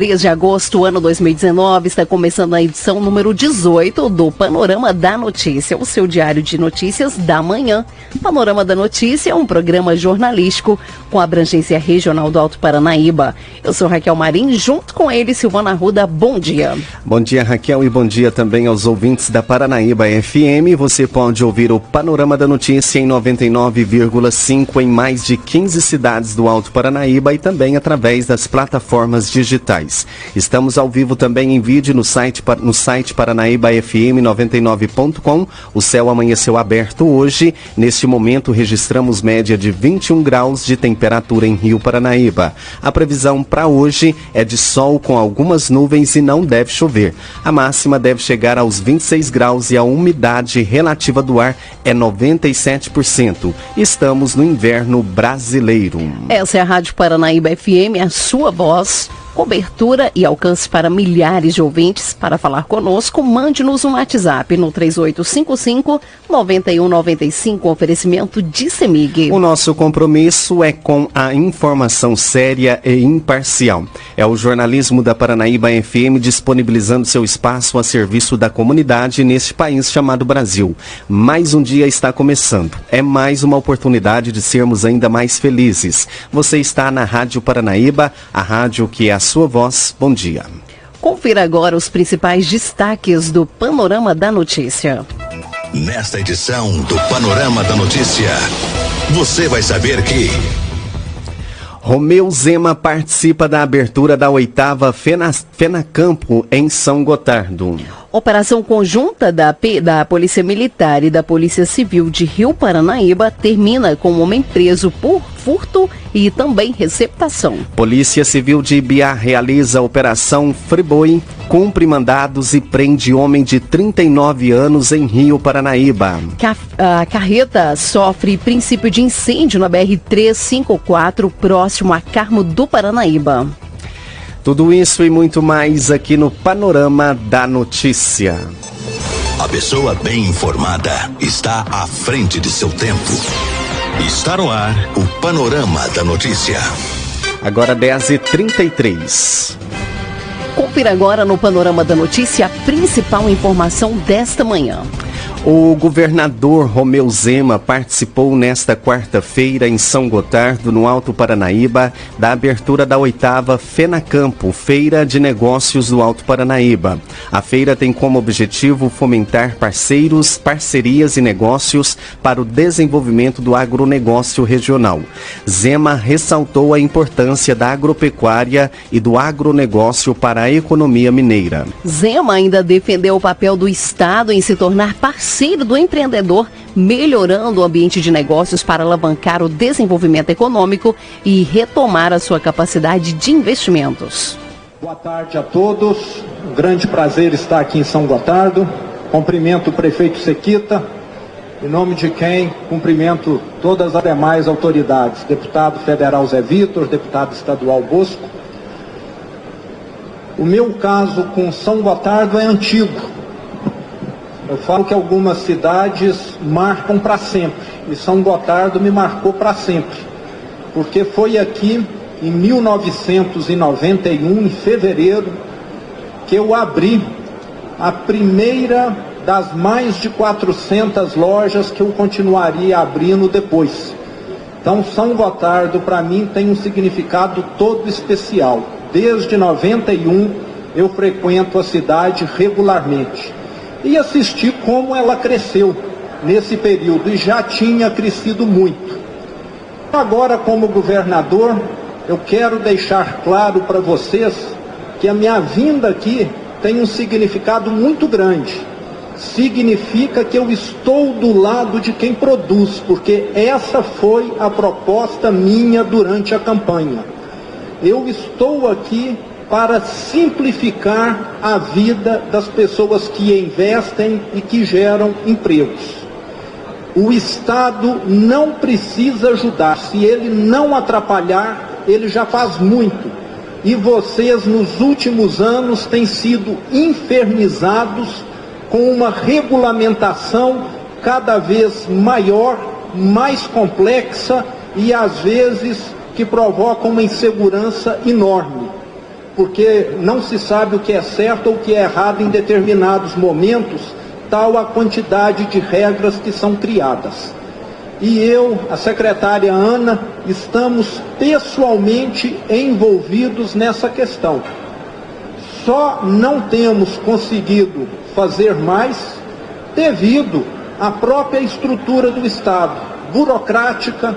3 de agosto, ano 2019, está começando a edição número 18 do Panorama da Notícia, o seu diário de notícias da manhã. Panorama da Notícia é um programa jornalístico com abrangência regional do Alto Paranaíba. Eu sou Raquel Marim, junto com ele, Silvana Ruda. Bom dia. Bom dia, Raquel, e bom dia também aos ouvintes da Paranaíba FM. Você pode ouvir o Panorama da Notícia em 99,5 em mais de 15 cidades do Alto Paranaíba e também através das plataformas digitais. Estamos ao vivo também em vídeo no site, no site paranaíbafm99.com. O céu amanheceu aberto hoje. Neste momento registramos média de 21 graus de temperatura em Rio Paranaíba. A previsão para hoje é de sol com algumas nuvens e não deve chover. A máxima deve chegar aos 26 graus e a umidade relativa do ar é 97%. Estamos no inverno brasileiro. Essa é a Rádio Paranaíba FM, a sua voz cobertura e alcance para milhares de ouvintes. Para falar conosco, mande-nos um WhatsApp no 3855 9195, oferecimento de Semig. O nosso compromisso é com a informação séria e imparcial. É o jornalismo da Paranaíba FM disponibilizando seu espaço a serviço da comunidade neste país chamado Brasil. Mais um dia está começando. É mais uma oportunidade de sermos ainda mais felizes. Você está na Rádio Paranaíba, a rádio que é a sua voz. Bom dia. Confira agora os principais destaques do Panorama da Notícia. Nesta edição do Panorama da Notícia, você vai saber que. Romeu Zema participa da abertura da oitava Fena, Fenacampo em São Gotardo. Operação conjunta da, P, da Polícia Militar e da Polícia Civil de Rio Paranaíba termina com um homem preso por furto e também receptação. Polícia Civil de Ibiá realiza a Operação Friboi, cumpre mandados e prende homem de 39 anos em Rio Paranaíba. A carreta sofre princípio de incêndio na BR-354, próximo a Carmo do Paranaíba. Tudo isso e muito mais aqui no Panorama da Notícia. A pessoa bem informada está à frente de seu tempo. Está no ar o Panorama da Notícia. Agora 10h33. Confira agora no Panorama da Notícia a principal informação desta manhã. O governador Romeu Zema participou nesta quarta-feira em São Gotardo, no Alto Paranaíba, da abertura da oitava FENACAMPO, Feira de Negócios do Alto Paranaíba. A feira tem como objetivo fomentar parceiros, parcerias e negócios para o desenvolvimento do agronegócio regional. Zema ressaltou a importância da agropecuária e do agronegócio para a economia mineira. Zema ainda defendeu o papel do Estado em se tornar parceiro parceiro do empreendedor, melhorando o ambiente de negócios para alavancar o desenvolvimento econômico e retomar a sua capacidade de investimentos. Boa tarde a todos. Um grande prazer estar aqui em São Gotardo. Cumprimento o prefeito Sequita, em nome de quem cumprimento todas as demais autoridades, deputado federal Zé Vitor, deputado estadual Bosco. O meu caso com São Gotardo é antigo. Eu falo que algumas cidades marcam para sempre, e São Gotardo me marcou para sempre, porque foi aqui em 1991, em fevereiro, que eu abri a primeira das mais de 400 lojas que eu continuaria abrindo depois. Então, São Gotardo, para mim, tem um significado todo especial. Desde 91, eu frequento a cidade regularmente e assisti como ela cresceu nesse período e já tinha crescido muito. Agora, como governador, eu quero deixar claro para vocês que a minha vinda aqui tem um significado muito grande. Significa que eu estou do lado de quem produz, porque essa foi a proposta minha durante a campanha. Eu estou aqui para simplificar a vida das pessoas que investem e que geram empregos. O Estado não precisa ajudar, se ele não atrapalhar, ele já faz muito. E vocês, nos últimos anos, têm sido infernizados com uma regulamentação cada vez maior, mais complexa e às vezes que provoca uma insegurança enorme, porque não se sabe o que é certo ou o que é errado em determinados momentos, tal a quantidade de regras que são criadas. E eu, a secretária Ana, estamos pessoalmente envolvidos nessa questão. Só não temos conseguido fazer mais devido à própria estrutura do Estado, burocrática,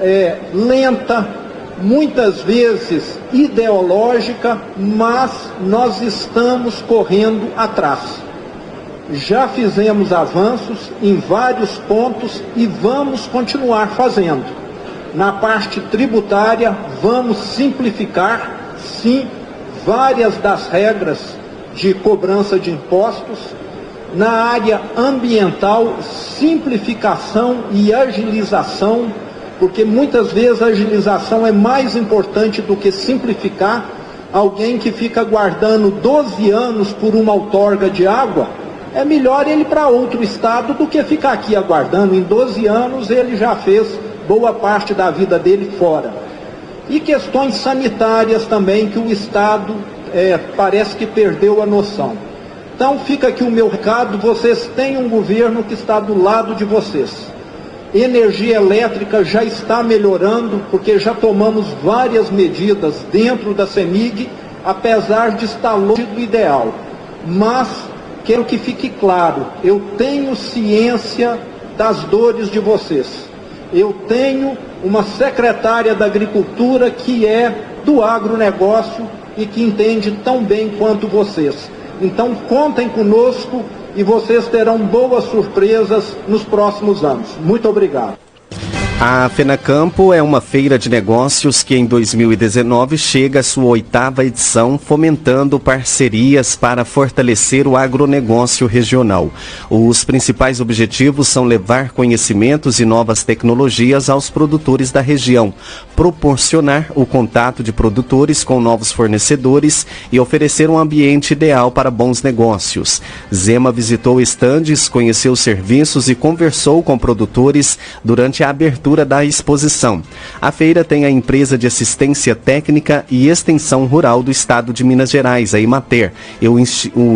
é, lenta, muitas vezes ideológica, mas nós estamos correndo atrás. Já fizemos avanços em vários pontos e vamos continuar fazendo. Na parte tributária, vamos simplificar, sim, várias das regras de cobrança de impostos. Na área ambiental, simplificação e agilização porque muitas vezes a agilização é mais importante do que simplificar. Alguém que fica guardando 12 anos por uma outorga de água, é melhor ele para outro estado do que ficar aqui aguardando. Em 12 anos ele já fez boa parte da vida dele fora. E questões sanitárias também que o Estado é, parece que perdeu a noção. Então fica aqui o meu recado, vocês têm um governo que está do lado de vocês Energia elétrica já está melhorando, porque já tomamos várias medidas dentro da CEMIG, apesar de estar longe do ideal. Mas quero que fique claro, eu tenho ciência das dores de vocês. Eu tenho uma secretária da Agricultura que é do agronegócio e que entende tão bem quanto vocês. Então contem conosco e vocês terão boas surpresas nos próximos anos. Muito obrigado. A Fenacampo é uma feira de negócios que em 2019 chega à sua oitava edição, fomentando parcerias para fortalecer o agronegócio regional. Os principais objetivos são levar conhecimentos e novas tecnologias aos produtores da região, proporcionar o contato de produtores com novos fornecedores e oferecer um ambiente ideal para bons negócios. Zema visitou estandes, conheceu serviços e conversou com produtores durante a abertura abertura da exposição. A feira tem a empresa de assistência técnica e extensão rural do estado de Minas Gerais, a Imater, e o,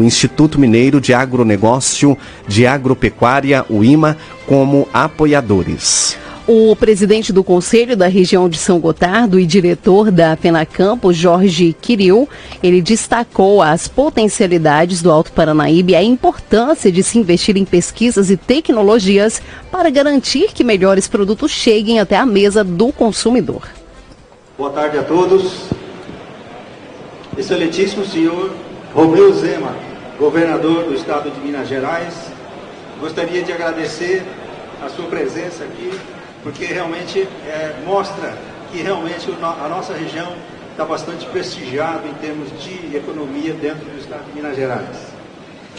Instituto Mineiro de Agronegócio de Agropecuária, o IMA, como apoiadores. O presidente do Conselho da região de São Gotardo e diretor da Penacampo, Jorge Quiril, ele destacou as potencialidades do Alto Paranaíba e a importância de se investir em pesquisas e tecnologias para garantir que melhores produtos cheguem até a mesa do consumidor. Boa tarde a todos. Excelentíssimo senhor Romeu Zema, governador do estado de Minas Gerais, gostaria de agradecer a sua presença aqui porque realmente é, mostra que realmente a nossa região está bastante prestigiada em termos de economia dentro do estado de Minas Gerais.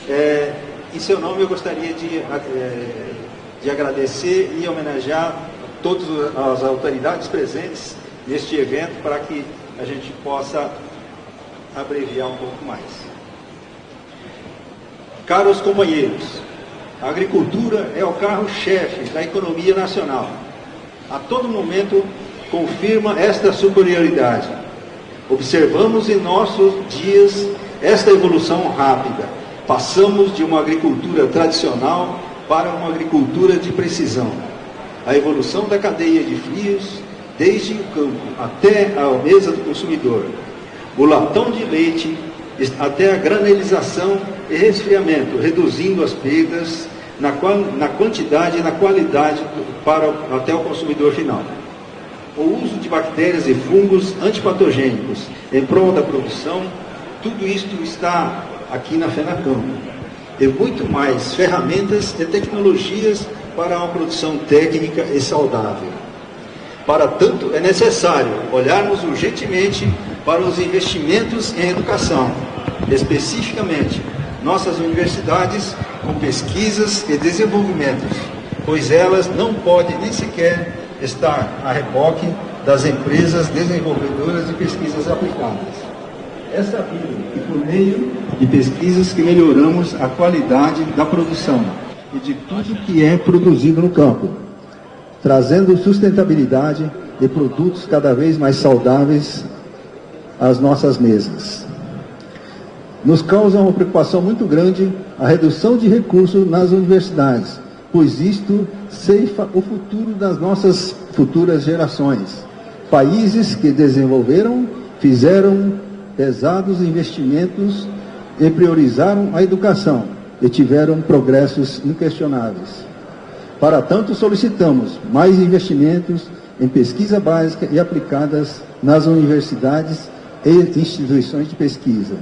É, em seu nome eu gostaria de, é, de agradecer e homenagear todas as autoridades presentes neste evento para que a gente possa abreviar um pouco mais. Caros companheiros, a agricultura é o carro-chefe da economia nacional a todo momento confirma esta superioridade. Observamos em nossos dias esta evolução rápida. Passamos de uma agricultura tradicional para uma agricultura de precisão. A evolução da cadeia de frios, desde o campo até a mesa do consumidor. O latão de leite até a granelização e resfriamento, reduzindo as perdas na, na quantidade e na qualidade para, até o consumidor final. O uso de bactérias e fungos antipatogênicos em prol da produção, tudo isto está aqui na FENACAM. E muito mais ferramentas e tecnologias para uma produção técnica e saudável. Para tanto, é necessário olharmos urgentemente para os investimentos em educação, especificamente nossas universidades com pesquisas e desenvolvimentos, pois elas não podem nem sequer estar a reboque das empresas desenvolvedoras de pesquisas aplicadas. É sabido que por meio de pesquisas que melhoramos a qualidade da produção e de tudo que é produzido no campo, trazendo sustentabilidade e produtos cada vez mais saudáveis às nossas mesas. Nos causa uma preocupação muito grande a redução de recursos nas universidades, pois isto ceifa o futuro das nossas futuras gerações. Países que desenvolveram fizeram pesados investimentos e priorizaram a educação e tiveram progressos inquestionáveis. Para tanto, solicitamos mais investimentos em pesquisa básica e aplicadas nas universidades e instituições de pesquisa.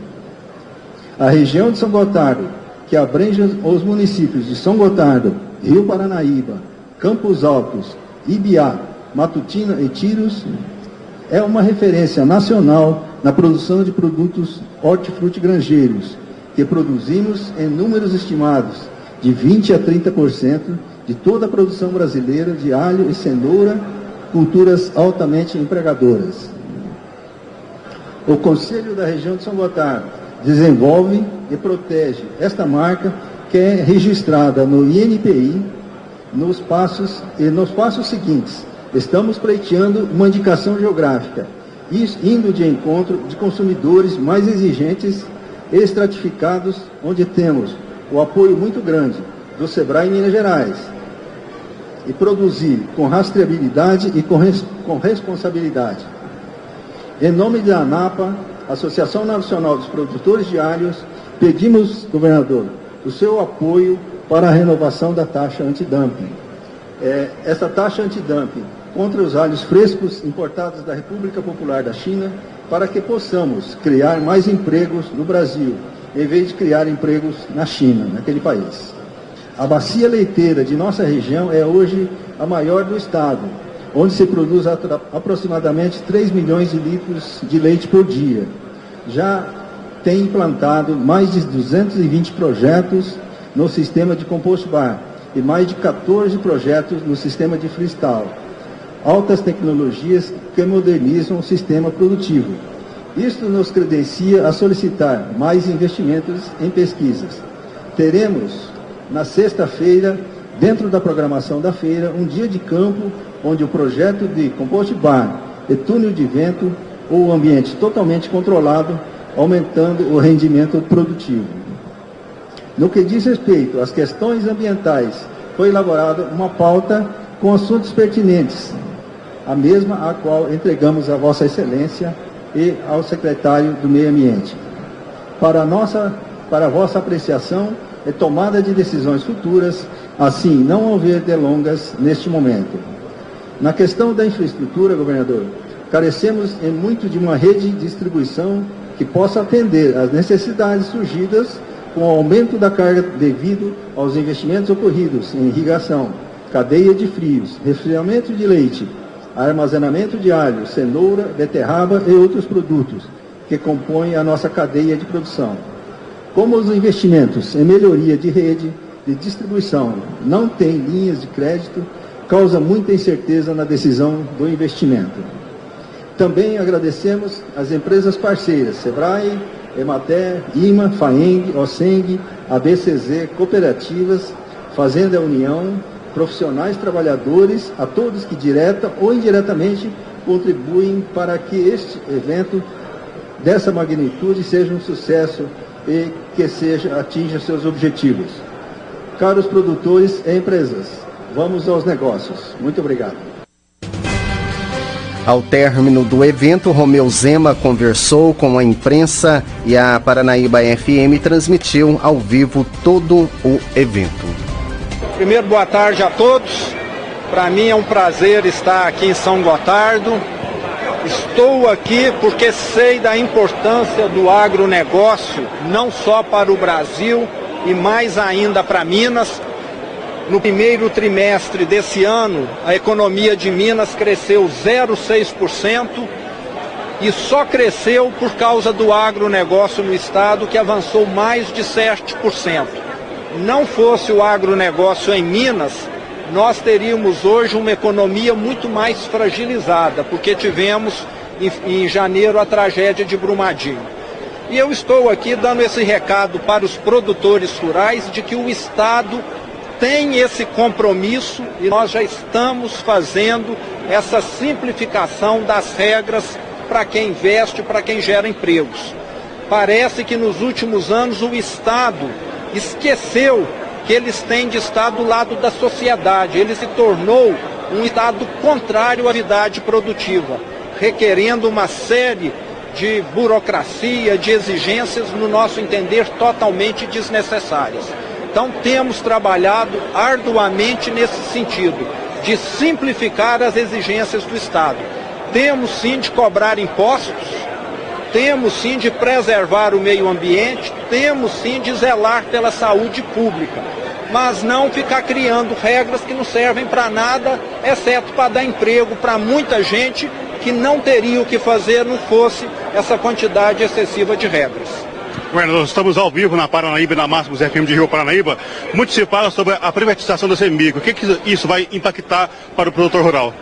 A região de São Gotardo, que abrange os municípios de São Gotardo, Rio Paranaíba, Campos Altos, Ibiá, Matutina e Tiros, é uma referência nacional na produção de produtos hortifrutigranjeiros, que produzimos em números estimados de 20 a 30% de toda a produção brasileira de alho e cenoura, culturas altamente empregadoras. O Conselho da região de São Gotardo desenvolve e protege esta marca que é registrada no INPI nos passos e nos passos seguintes. Estamos pleiteando uma indicação geográfica, indo de encontro de consumidores mais exigentes e estratificados, onde temos o apoio muito grande do SEBRAE Minas Gerais, e produzir com rastreabilidade e com, res, com responsabilidade. Em nome da ANAPA, Associação Nacional dos Produtores de Alhos, pedimos, governador, o seu apoio para a renovação da taxa antidumping. É, essa taxa antidumping contra os alhos frescos importados da República Popular da China, para que possamos criar mais empregos no Brasil, em vez de criar empregos na China, naquele país. A bacia leiteira de nossa região é hoje a maior do estado, onde se produz aproximadamente 3 milhões de litros de leite por dia. Já tem implantado mais de 220 projetos no sistema de compost bar e mais de 14 projetos no sistema de freestyle. Altas tecnologias que modernizam o sistema produtivo. Isto nos credencia a solicitar mais investimentos em pesquisas. Teremos, na sexta-feira, dentro da programação da feira, um dia de campo onde o projeto de compost bar e túnel de vento ou ambiente totalmente controlado, aumentando o rendimento produtivo. No que diz respeito às questões ambientais, foi elaborada uma pauta com assuntos pertinentes, a mesma a qual entregamos a Vossa Excelência e ao secretário do Meio Ambiente. Para, nossa, para a vossa apreciação e tomada de decisões futuras, assim não haver delongas neste momento. Na questão da infraestrutura, governador, carecemos em muito de uma rede de distribuição que possa atender às necessidades surgidas com o aumento da carga devido aos investimentos ocorridos em irrigação, cadeia de frios, resfriamento de leite, armazenamento de alho, cenoura, beterraba e outros produtos que compõem a nossa cadeia de produção. Como os investimentos em melhoria de rede de distribuição não têm linhas de crédito, causa muita incerteza na decisão do investimento. Também agradecemos as empresas parceiras, Sebrae, Emater, IMA, FAENG, OSENG, ABCZ, cooperativas, Fazenda União, profissionais trabalhadores, a todos que direta ou indiretamente contribuem para que este evento dessa magnitude seja um sucesso e que seja atinja seus objetivos. Caros produtores e empresas, vamos aos negócios. Muito obrigado. Ao término do evento, Romeu Zema conversou com a imprensa e a Paranaíba FM transmitiu ao vivo todo o evento. Primeiro, boa tarde a todos. Para mim é um prazer estar aqui em São Gotardo. Estou aqui porque sei da importância do agronegócio, não só para o Brasil e mais ainda para Minas, no primeiro trimestre desse ano, a economia de Minas cresceu 0,6% e só cresceu por causa do agronegócio no estado, que avançou mais de 7%. Não fosse o agronegócio em Minas, nós teríamos hoje uma economia muito mais fragilizada, porque tivemos em, em janeiro a tragédia de Brumadinho. E eu estou aqui dando esse recado para os produtores rurais de que o Estado tem esse compromisso e nós já estamos fazendo essa simplificação das regras para quem investe, para quem gera empregos. Parece que nos últimos anos o Estado esqueceu que eles têm de estar do lado da sociedade. Ele se tornou um Estado contrário à atividade produtiva, requerendo uma série de burocracia, de exigências, no nosso entender, totalmente desnecessárias. Então, temos trabalhado arduamente nesse sentido, de simplificar as exigências do Estado. Temos sim de cobrar impostos, temos sim de preservar o meio ambiente, temos sim de zelar pela saúde pública, mas não ficar criando regras que não servem para nada, exceto para dar emprego para muita gente que não teria o que fazer não fosse essa quantidade excessiva de regras. Governador, estamos ao vivo na Paranaíba na Máximos FM de Rio Paranaíba. Muito se fala sobre a privatização da CEMIG. O que, que isso vai impactar para o produtor rural?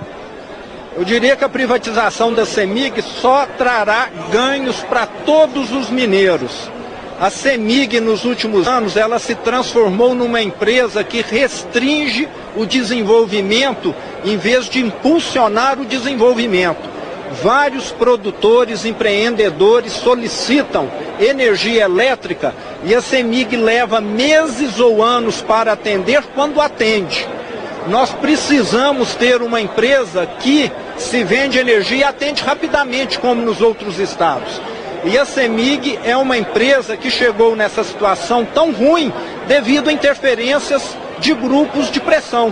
Eu diria que a privatização da CEMIG só trará ganhos para todos os mineiros. A CEMIG nos últimos anos ela se transformou numa empresa que restringe o desenvolvimento em vez de impulsionar o desenvolvimento. Vários produtores, empreendedores solicitam energia elétrica e a CEMIG leva meses ou anos para atender quando atende. Nós precisamos ter uma empresa que se vende energia e atende rapidamente, como nos outros estados. E a CEMIG é uma empresa que chegou nessa situação tão ruim devido a interferências de grupos de pressão.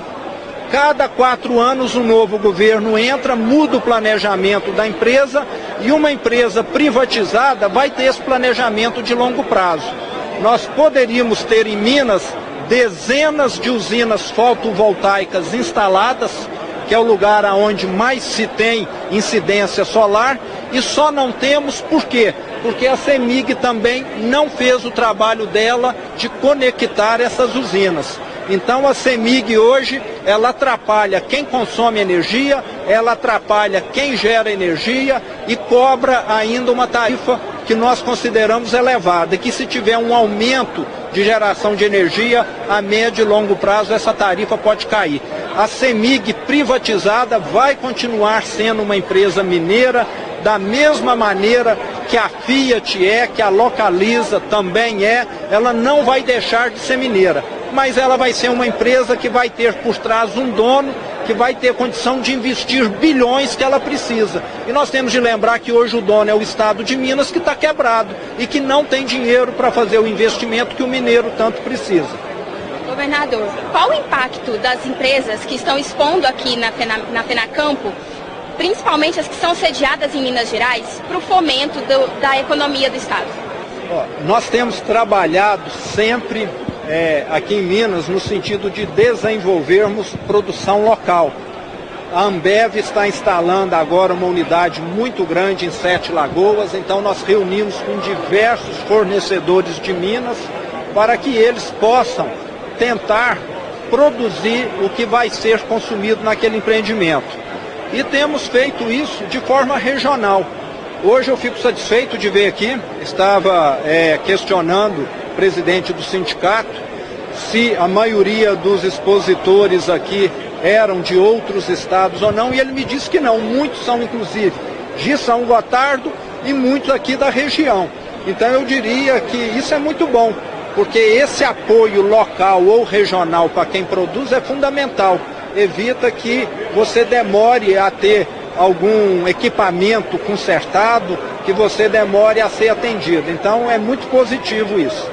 Cada quatro anos um novo governo entra, muda o planejamento da empresa e uma empresa privatizada vai ter esse planejamento de longo prazo. Nós poderíamos ter em Minas dezenas de usinas fotovoltaicas instaladas, que é o lugar onde mais se tem incidência solar, e só não temos por quê? Porque a CEMIG também não fez o trabalho dela de conectar essas usinas. Então a CEMIG hoje, ela atrapalha quem consome energia, ela atrapalha quem gera energia e cobra ainda uma tarifa que nós consideramos elevada, e que se tiver um aumento de geração de energia, a médio e longo prazo essa tarifa pode cair. A CEMIG privatizada vai continuar sendo uma empresa mineira, da mesma maneira que a Fiat é, que a Localiza também é, ela não vai deixar de ser mineira, mas ela vai ser uma empresa que vai ter por trás um dono que vai ter condição de investir bilhões que ela precisa. E nós temos de lembrar que hoje o dono é o Estado de Minas que está quebrado e que não tem dinheiro para fazer o investimento que o mineiro tanto precisa. Governador, qual o impacto das empresas que estão expondo aqui na, Fena, principalmente as que são sediadas em Minas Gerais, para o fomento do, da economia do Estado? Ó, nós temos trabalhado sempre é, aqui em Minas no sentido de desenvolvermos produção local. A Ambev está instalando agora uma unidade muito grande em Sete Lagoas, então nós reunimos com diversos fornecedores de Minas para que eles possam tentar produzir o que vai ser consumido naquele empreendimento. E temos feito isso de forma regional. Hoje eu fico satisfeito de ver aqui, estava é, questionando presidente do sindicato, se a maioria dos expositores aqui eram de outros estados ou não, e ele me disse que não, muitos são inclusive de São Gotardo e muitos aqui da região. Então eu diria que isso é muito bom, porque esse apoio local ou regional para quem produz é fundamental. Evita que você demore a ter algum equipamento consertado, que você demore a ser atendido. Então é muito positivo isso.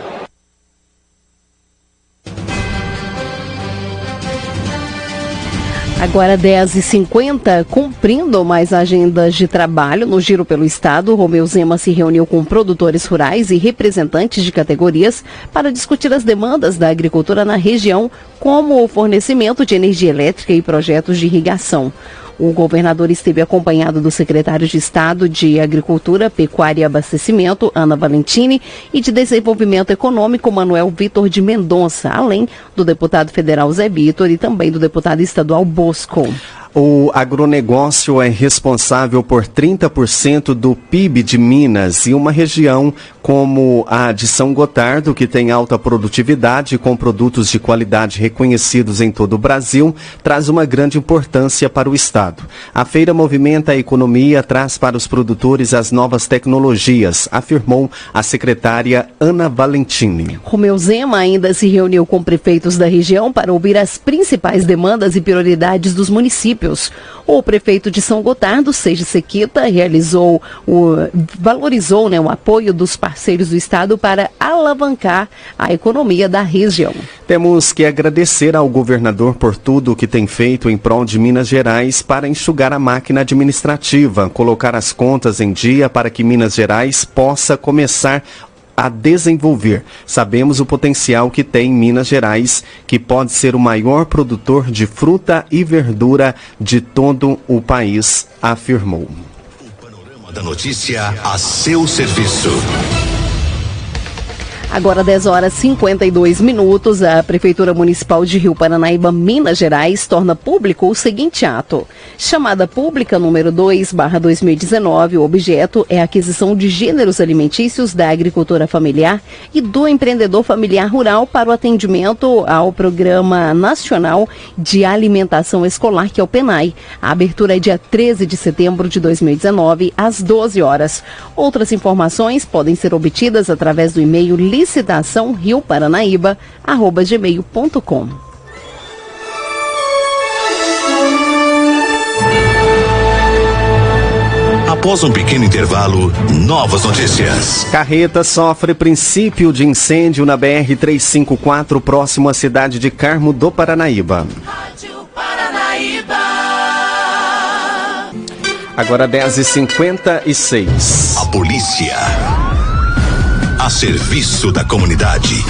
Agora 10h50, cumprindo mais agendas de trabalho no Giro pelo Estado, Romeu Zema se reuniu com produtores rurais e representantes de categorias para discutir as demandas da agricultura na região, como o fornecimento de energia elétrica e projetos de irrigação. O governador esteve acompanhado do secretário de Estado de Agricultura, Pecuária e Abastecimento, Ana Valentini, e de Desenvolvimento Econômico, Manuel Vitor de Mendonça, além do deputado federal Zé Vitor e também do deputado estadual Bosco. O agronegócio é responsável por 30% do PIB de Minas e uma região como a de São Gotardo, que tem alta produtividade com produtos de qualidade reconhecidos em todo o Brasil, traz uma grande importância para o Estado. A feira movimenta a economia, traz para os produtores as novas tecnologias, afirmou a secretária Ana Valentini. Romeu Zema ainda se reuniu com prefeitos da região para ouvir as principais demandas e prioridades dos municípios municípios. O prefeito de São Gotardo, Seiji Sequita, realizou o, valorizou né, o apoio dos parceiros do Estado para alavancar a economia da região. Temos que agradecer ao governador por tudo o que tem feito em prol de Minas Gerais para enxugar a máquina administrativa, colocar as contas em dia para que Minas Gerais possa começar a desenvolver. Sabemos o potencial que tem Minas Gerais, que pode ser o maior produtor de fruta e verdura de todo o país, afirmou. O panorama da notícia a seu serviço. Agora 10 horas 52 minutos, a Prefeitura Municipal de Rio Paranaíba, Minas Gerais, torna público o seguinte ato. Chamada pública número 2, barra 2019, o objeto é a aquisição de gêneros alimentícios da agricultura familiar e do empreendedor familiar rural para o atendimento ao Programa Nacional de Alimentação Escolar, que é o PENAI. A abertura é dia 13 de setembro de 2019, às 12 horas. Outras informações podem ser obtidas através do e-mail licitação Rio Paranaíba, arroba gmail.com. Após um pequeno intervalo, novas notícias. Carreta sofre princípio de incêndio na BR-354, próximo à cidade de Carmo do Paranaíba. Rádio Paranaíba. Agora 10h56. A polícia serviço da comunidade.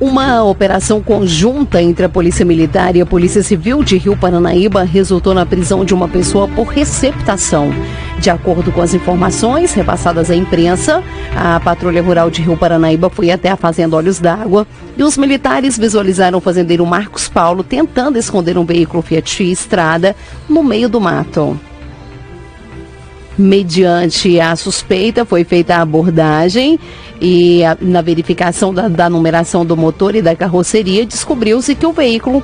Uma operação conjunta entre a Polícia Militar e a Polícia Civil de Rio Paranaíba resultou na prisão de uma pessoa por receptação. De acordo com as informações repassadas à imprensa, a Patrulha Rural de Rio Paranaíba foi até a Fazenda Olhos d'Água e os militares visualizaram o fazendeiro Marcos Paulo tentando esconder um veículo Fiat Estrada no meio do mato. Mediante a suspeita, foi feita a abordagem e a, na verificação da, da numeração do motor e da carroceria, descobriu-se que o veículo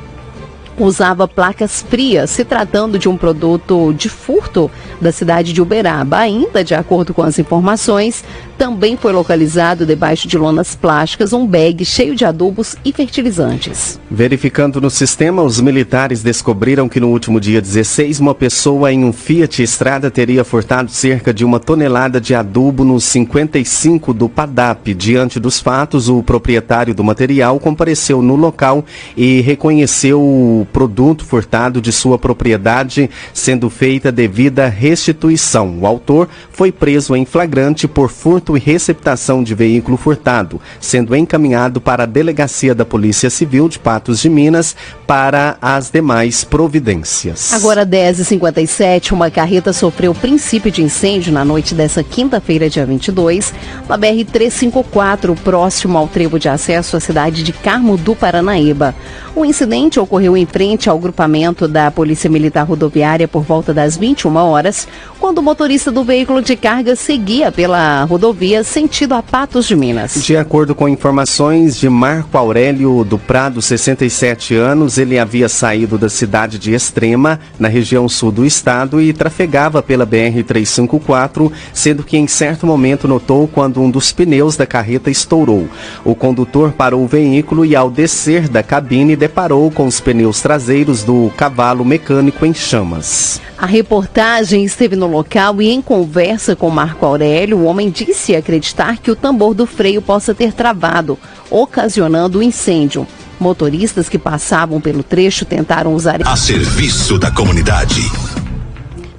usava placas frias, se tratando de um produto de furto da cidade de Uberaba. Ainda de acordo com as informações, também foi localizado debaixo de lonas plásticas um bag cheio de adubos e fertilizantes. Verificando no sistema, os militares descobriram que no último dia 16, uma pessoa em um Fiat Estrada teria furtado cerca de uma tonelada de adubo no 55 do PADAP. Diante dos fatos, o proprietário do material compareceu no local e reconheceu o produto furtado de sua propriedade, sendo feita devida restituição. O autor foi preso em flagrante por furto furto e receptação de veículo furtado, sendo encaminhado para a Delegacia da Polícia Civil de Patos de Minas para as demais providências. Agora 10h57, uma carreta sofreu princípio de incêndio na noite dessa quinta-feira, dia 22, na BR-354, próximo ao trevo de acesso à cidade de Carmo do Paranaíba. O incidente ocorreu em frente ao grupamento da Polícia Militar Rodoviária por volta das 21 horas, quando o motorista do veículo de carga seguia pela rodovia sentido a Patos de Minas. De acordo com informações de Marco Aurélio do Prado, 67 anos, ele havia saído da cidade de Extrema, na região sul do estado, e trafegava pela BR-354, sendo que em certo momento notou quando um dos pneus da carreta estourou. O condutor parou o veículo e, ao descer da cabine, deparou com os pneus traseiros do cavalo mecânico em chamas. A reportagem esteve no local e, em conversa com Marco Aurélio, o homem disse acreditar que o tambor do freio possa ter travado, ocasionando o incêndio. Motoristas que passavam pelo trecho tentaram usar. A serviço da comunidade.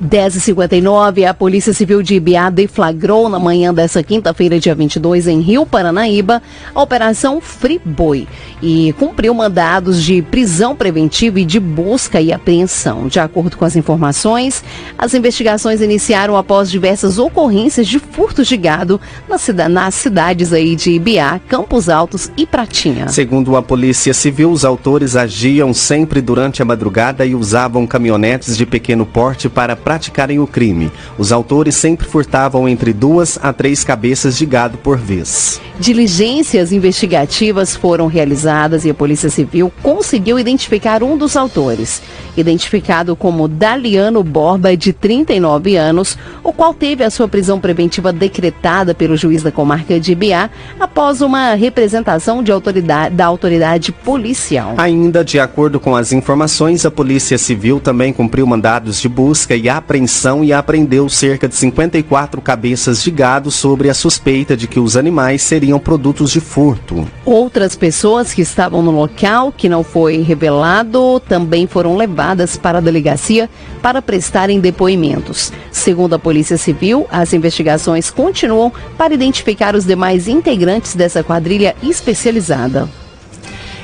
10h59, a Polícia Civil de Ibiá deflagrou na manhã dessa quinta-feira, dia 22, em Rio Paranaíba, a Operação Friboi e cumpriu mandados de prisão preventiva e de busca e apreensão. De acordo com as informações, as investigações iniciaram após diversas ocorrências de furtos de gado nas, cidades aí de Ibiá, Campos Altos e Pratinha. Segundo a Polícia Civil, os autores agiam sempre durante a madrugada e usavam caminhonetes de pequeno porte para praticarem o crime. Os autores sempre furtavam entre duas a três cabeças de gado por vez. Diligências investigativas foram realizadas e a Polícia Civil conseguiu identificar um dos autores, identificado como Daliano Borba, de 39 anos, o qual teve a sua prisão preventiva decretada pelo juiz da comarca de Ibiá após uma representação de autoridade, da autoridade policial. Ainda de acordo com as informações, a Polícia Civil também cumpriu mandados de busca e apreensão e apreendeu cerca de 54 cabeças de gado sobre a suspeita de que os animais seriam produtos de furto. Outras pessoas que estavam no local, que não foi revelado, também foram levadas para a delegacia para prestarem depoimentos. Segundo a Polícia Civil, as investigações continuam para identificar os demais integrantes dessa quadrilha especializada.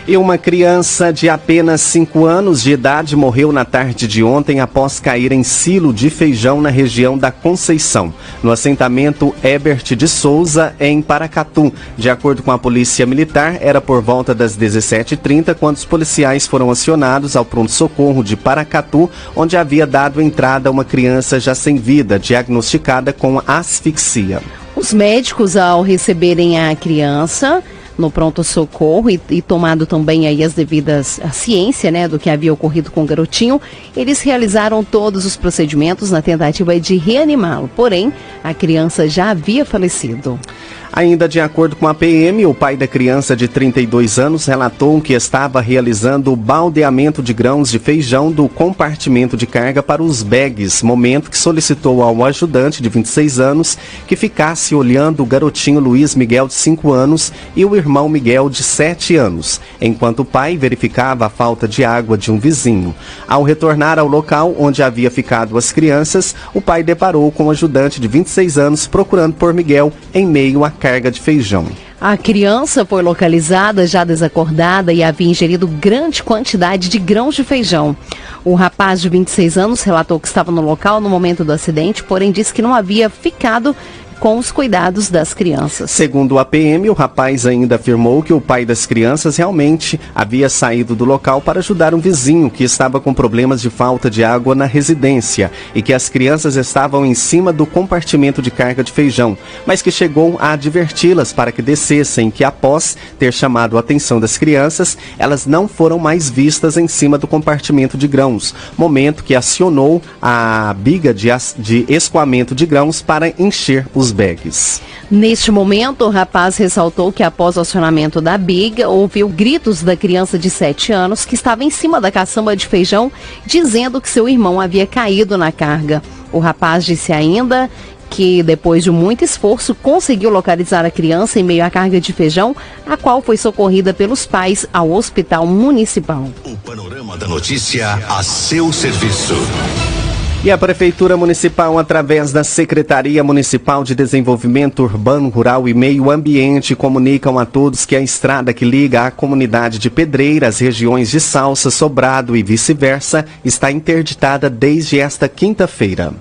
E uma criança de apenas 5 anos de idade morreu na tarde de ontem após cair em silo de feijão na região da Conceição, no assentamento Ebert de Souza, em Paracatu. De acordo com a Polícia Militar, era por volta das 17h30 quando os policiais foram acionados ao pronto-socorro de Paracatu, onde havia dado entrada uma criança já sem vida, diagnosticada com asfixia. Os médicos, ao receberem a criança, no pronto-socorro e, e, tomado também aí as devidas a ciência, né, do que havia ocorrido com o garotinho, eles realizaram todos os procedimentos na tentativa de reanimá-lo. Porém, a criança já havia falecido. Ainda de acordo com a PM, o pai da criança de 32 anos relatou que estava realizando o baldeamento de grãos de feijão do compartimento de carga para os bags, momento que solicitou ao ajudante de 26 anos que ficasse olhando o garotinho Luiz Miguel de 5 anos e o irmão Miguel de 7 anos, enquanto o pai verificava a falta de água de um vizinho. Ao retornar ao local onde havia ficado as crianças, o pai deparou com o ajudante de 26 anos procurando por Miguel em meio a carga de feijão. A criança foi localizada já desacordada e havia ingerido grande quantidade de grãos de feijão. O rapaz de 26 anos relatou que estava no local no momento do acidente, porém disse que não havia ficado com os cuidados das crianças. Segundo a PM, o rapaz ainda afirmou que o pai das crianças realmente havia saído do local para ajudar um vizinho que estava com problemas de falta de água na residência e que as crianças estavam em cima do compartimento de carga de feijão, mas que chegou a adverti-las para que descessem, que após ter chamado a atenção das crianças, elas não foram mais vistas em cima do compartimento de grãos, momento que acionou a biga de, escoamento de grãos para encher os bags. Neste momento, o rapaz ressaltou que após o acionamento da biga, ouviu gritos da criança de 7 anos que estava em cima da caçamba de feijão, dizendo que seu irmão havia caído na carga. O rapaz disse ainda que, depois de muito esforço, conseguiu localizar a criança em meio à carga de feijão, a qual foi socorrida pelos pais ao hospital municipal. O panorama da notícia a seu serviço. E a Prefeitura Municipal, através da Secretaria Municipal de Desenvolvimento Urbano, Rural e Meio Ambiente, comunicam a todos que a estrada que liga a comunidade de Pedreira às regiões de Salsa, Sobrado e vice-versa está interditada desde esta quinta-feira.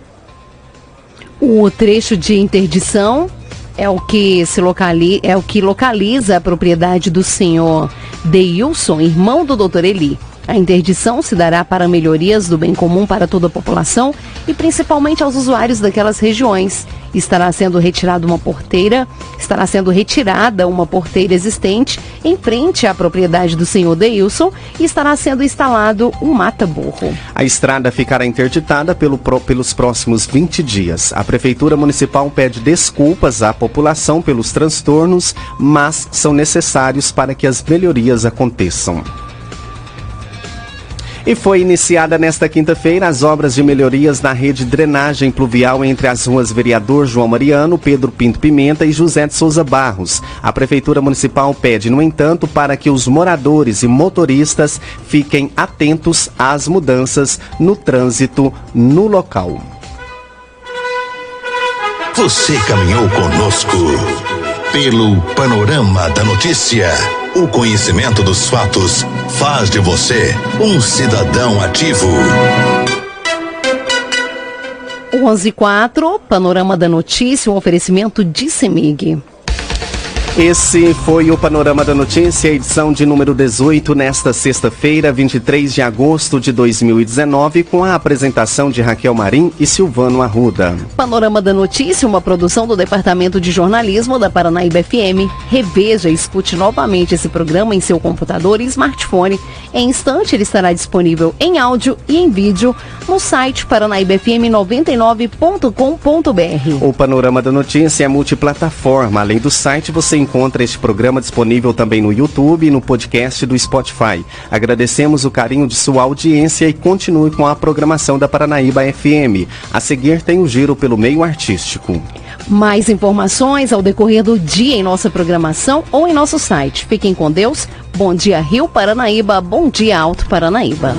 O trecho de interdição é o que se locali é o que localiza a propriedade do senhor Deilson, irmão do Dr. Eli. A interdição se dará para melhorias do bem comum para toda a população e principalmente aos usuários daquelas regiões. Estará sendo retirada uma porteira, estará sendo retirada uma porteira existente em frente à propriedade do senhor Deilson e estará sendo instalado um mata-burro. A estrada ficará interditada pelo, pelos próximos 20 dias. A Prefeitura Municipal pede desculpas à população pelos transtornos, mas são necessários para que as melhorias aconteçam. E foi iniciada nesta quinta-feira as obras de melhorias na rede de drenagem pluvial entre as ruas Vereador João Mariano, Pedro Pinto Pimenta e José de Souza Barros. A Prefeitura Municipal pede, no entanto, para que os moradores e motoristas fiquem atentos às mudanças no trânsito no local. Você caminhou conosco pelo panorama da notícia. O conhecimento dos fatos faz de você um cidadão ativo. 11 4, Panorama da Notícia, um oferecimento de Semig. Esse foi o Panorama da Notícia, edição de número 18, nesta sexta-feira, 23 de agosto de 2019, com a apresentação de Raquel Marim e Silvano Arruda. Panorama da Notícia, uma produção do Departamento de Jornalismo da Paranaíba FM. Reveja e escute novamente esse programa em seu computador e smartphone. Em instante, ele estará disponível em áudio e em vídeo no site paranaíbafm99.com.br. O Panorama da Notícia é multiplataforma. Além do site, você encontra este programa disponível também no YouTube e no podcast do Spotify. Agradecemos o carinho de sua audiência e continue com a programação da Paranaíba FM. A seguir tem o giro pelo meio artístico. Mais informações ao decorrer do dia em nossa programação ou em nosso site. Fiquem com Deus. Bom dia Rio Paranaíba, bom dia Alto Paranaíba.